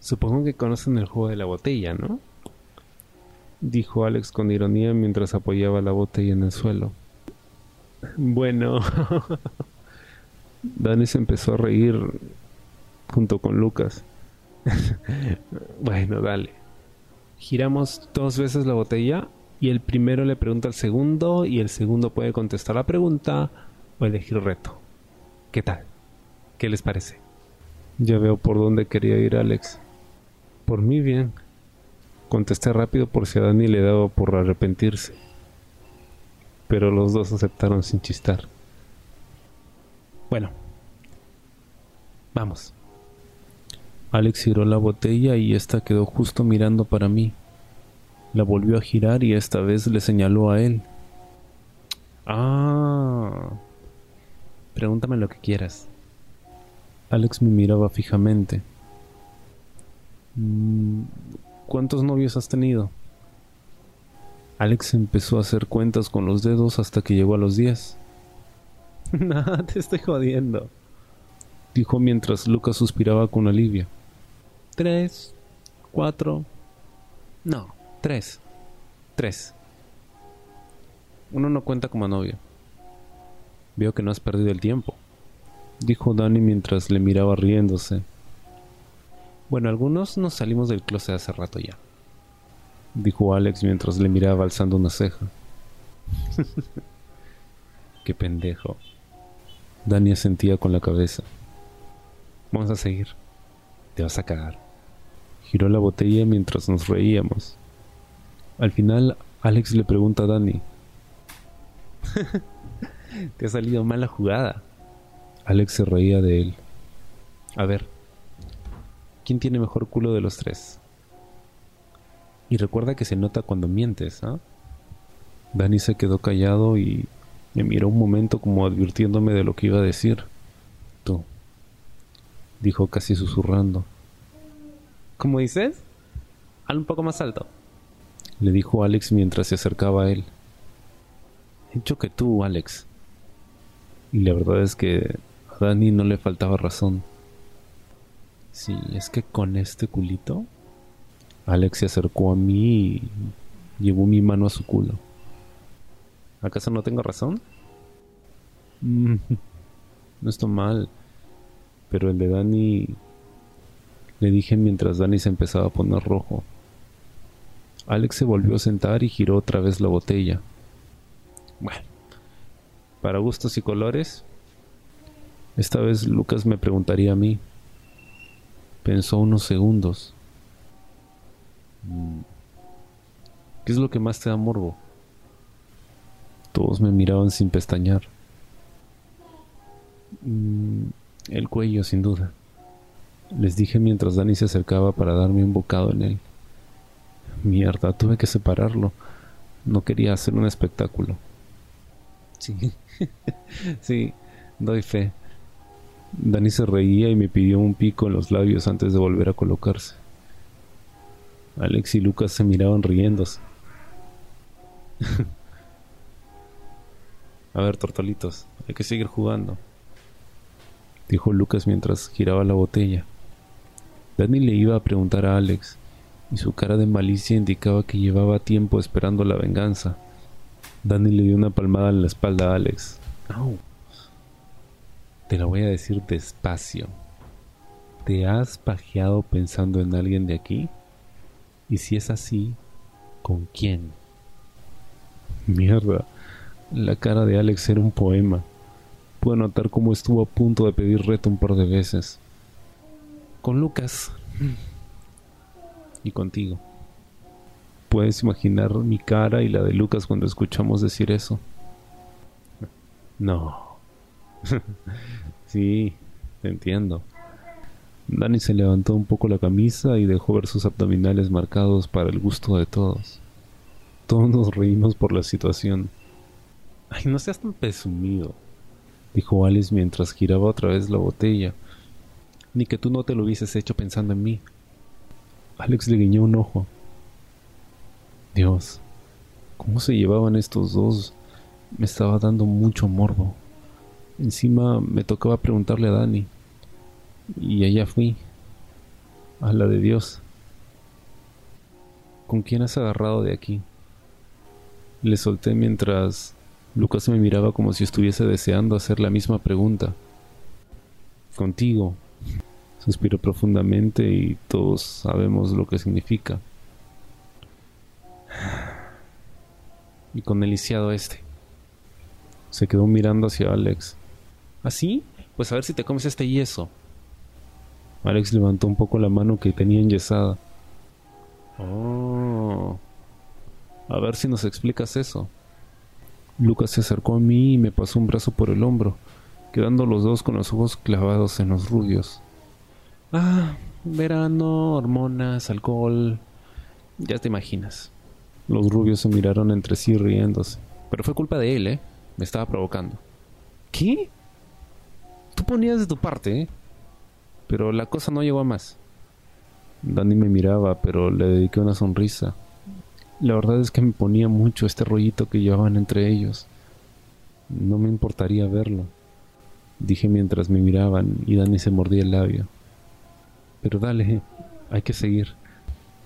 Supongo que conocen el juego de la botella, ¿no? Dijo Alex con ironía mientras apoyaba la botella en el suelo. Bueno. Dani se empezó a reír junto con Lucas. bueno, dale. Giramos dos veces la botella y el primero le pregunta al segundo y el segundo puede contestar la pregunta o elegir reto. ¿Qué tal? ¿Qué les parece? Ya veo por dónde quería ir Alex. Por mí bien. Contesté rápido por si a Dani le daba por arrepentirse. Pero los dos aceptaron sin chistar. Bueno. Vamos. Alex giró la botella y esta quedó justo mirando para mí. La volvió a girar y esta vez le señaló a él. Ah. Pregúntame lo que quieras. Alex me miraba fijamente. Mm, ¿Cuántos novios has tenido? Alex empezó a hacer cuentas con los dedos hasta que llegó a los diez. Nada, te estoy jodiendo. Dijo mientras Lucas suspiraba con alivio. Tres, cuatro. No, tres. Tres. Uno no cuenta como novio. Veo que no has perdido el tiempo, dijo Danny mientras le miraba riéndose. Bueno, algunos nos salimos del closet hace rato ya, dijo Alex mientras le miraba alzando una ceja. Qué pendejo. Dani asentía con la cabeza. Vamos a seguir. Te vas a cagar. Giró la botella mientras nos reíamos. Al final, Alex le pregunta a Dani. Te ha salido mala jugada. Alex se reía de él. A ver, ¿quién tiene mejor culo de los tres? Y recuerda que se nota cuando mientes, ¿ah? Dani se quedó callado y me miró un momento como advirtiéndome de lo que iba a decir. Tú, dijo casi susurrando. ¿Cómo dices? Al un poco más alto, le dijo Alex mientras se acercaba a él. He dicho que tú, Alex. Y la verdad es que a Dani no le faltaba razón. Sí, es que con este culito. Alex se acercó a mí y llevó mi mano a su culo. ¿Acaso no tengo razón? Mm, no está mal. Pero el de Dani... Le dije mientras Dani se empezaba a poner rojo. Alex se volvió a sentar y giró otra vez la botella. Bueno, para gustos y colores, esta vez Lucas me preguntaría a mí. Pensó unos segundos. Mm, ¿Qué es lo que más te da morbo? Todos me miraban sin pestañear. Mm, el cuello, sin duda. Les dije mientras Dani se acercaba para darme un bocado en él. Mierda, tuve que separarlo. No quería hacer un espectáculo. Sí, sí, doy fe. Dani se reía y me pidió un pico en los labios antes de volver a colocarse. Alex y Lucas se miraban riéndose. a ver, tortolitos, hay que seguir jugando, dijo Lucas mientras giraba la botella. Dani le iba a preguntar a Alex, y su cara de malicia indicaba que llevaba tiempo esperando la venganza. Dani le dio una palmada en la espalda a Alex. Te la voy a decir despacio. ¿Te has pajeado pensando en alguien de aquí? Y si es así, ¿con quién? Mierda, la cara de Alex era un poema. Puedo notar cómo estuvo a punto de pedir reto un par de veces. Con Lucas. Y contigo. Puedes imaginar mi cara y la de Lucas cuando escuchamos decir eso. No. sí, te entiendo. Dani se levantó un poco la camisa y dejó ver sus abdominales marcados para el gusto de todos. Todos nos reímos por la situación. Ay, no seas tan presumido, dijo Alice mientras giraba otra vez la botella. Ni que tú no te lo hubieses hecho pensando en mí. Alex le guiñó un ojo. Dios, ¿cómo se llevaban estos dos? Me estaba dando mucho morbo. Encima me tocaba preguntarle a Dani. Y allá fui. A la de Dios. ¿Con quién has agarrado de aquí? Le solté mientras Lucas me miraba como si estuviese deseando hacer la misma pregunta. Contigo. Suspiró profundamente y todos sabemos lo que significa. Y con el lisiado este. Se quedó mirando hacia Alex. ¿Así? ¿Ah, pues a ver si te comes este yeso. Alex levantó un poco la mano que tenía enyesada. Oh. A ver si nos explicas eso. Lucas se acercó a mí y me pasó un brazo por el hombro, quedando los dos con los ojos clavados en los rubios. Ah, verano, hormonas, alcohol. Ya te imaginas. Los rubios se miraron entre sí riéndose. Pero fue culpa de él, ¿eh? Me estaba provocando. ¿Qué? Tú ponías de tu parte, ¿eh? Pero la cosa no llegó a más. Danny me miraba, pero le dediqué una sonrisa. La verdad es que me ponía mucho este rollito que llevaban entre ellos. No me importaría verlo, dije mientras me miraban y Danny se mordía el labio. Pero dale, hay que seguir.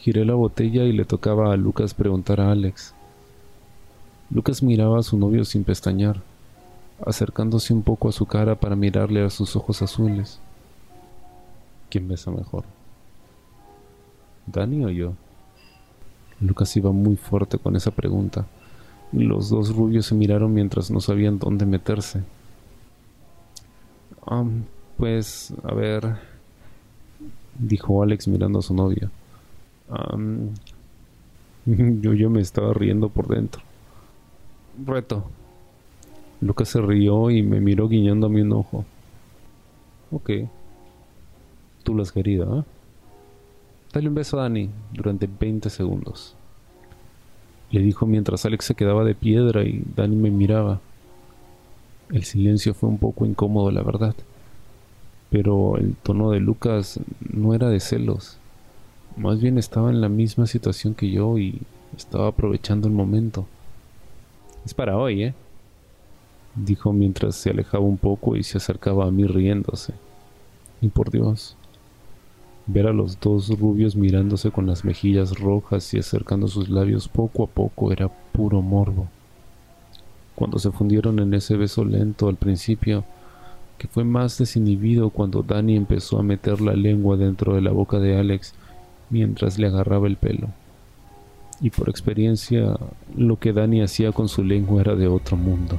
Giré la botella y le tocaba a Lucas preguntar a Alex. Lucas miraba a su novio sin pestañear, acercándose un poco a su cara para mirarle a sus ojos azules. ¿Quién besa mejor? ¿Dani o yo? Lucas iba muy fuerte con esa pregunta. Los dos rubios se miraron mientras no sabían dónde meterse. pues, a ver, dijo Alex mirando a su novia. yo, yo me estaba riendo por dentro. Reto. Lucas se rió y me miró guiñándome un ojo. Ok. Tú lo has querido, ¿eh? Dale un beso a Dani durante 20 segundos. Le dijo mientras Alex se quedaba de piedra y Dani me miraba. El silencio fue un poco incómodo, la verdad. Pero el tono de Lucas no era de celos. Más bien estaba en la misma situación que yo y estaba aprovechando el momento. Es para hoy, ¿eh? Dijo mientras se alejaba un poco y se acercaba a mí riéndose. Y por Dios, Ver a los dos rubios mirándose con las mejillas rojas y acercando sus labios poco a poco era puro morbo. Cuando se fundieron en ese beso lento al principio, que fue más desinhibido cuando Danny empezó a meter la lengua dentro de la boca de Alex mientras le agarraba el pelo. Y por experiencia, lo que Danny hacía con su lengua era de otro mundo.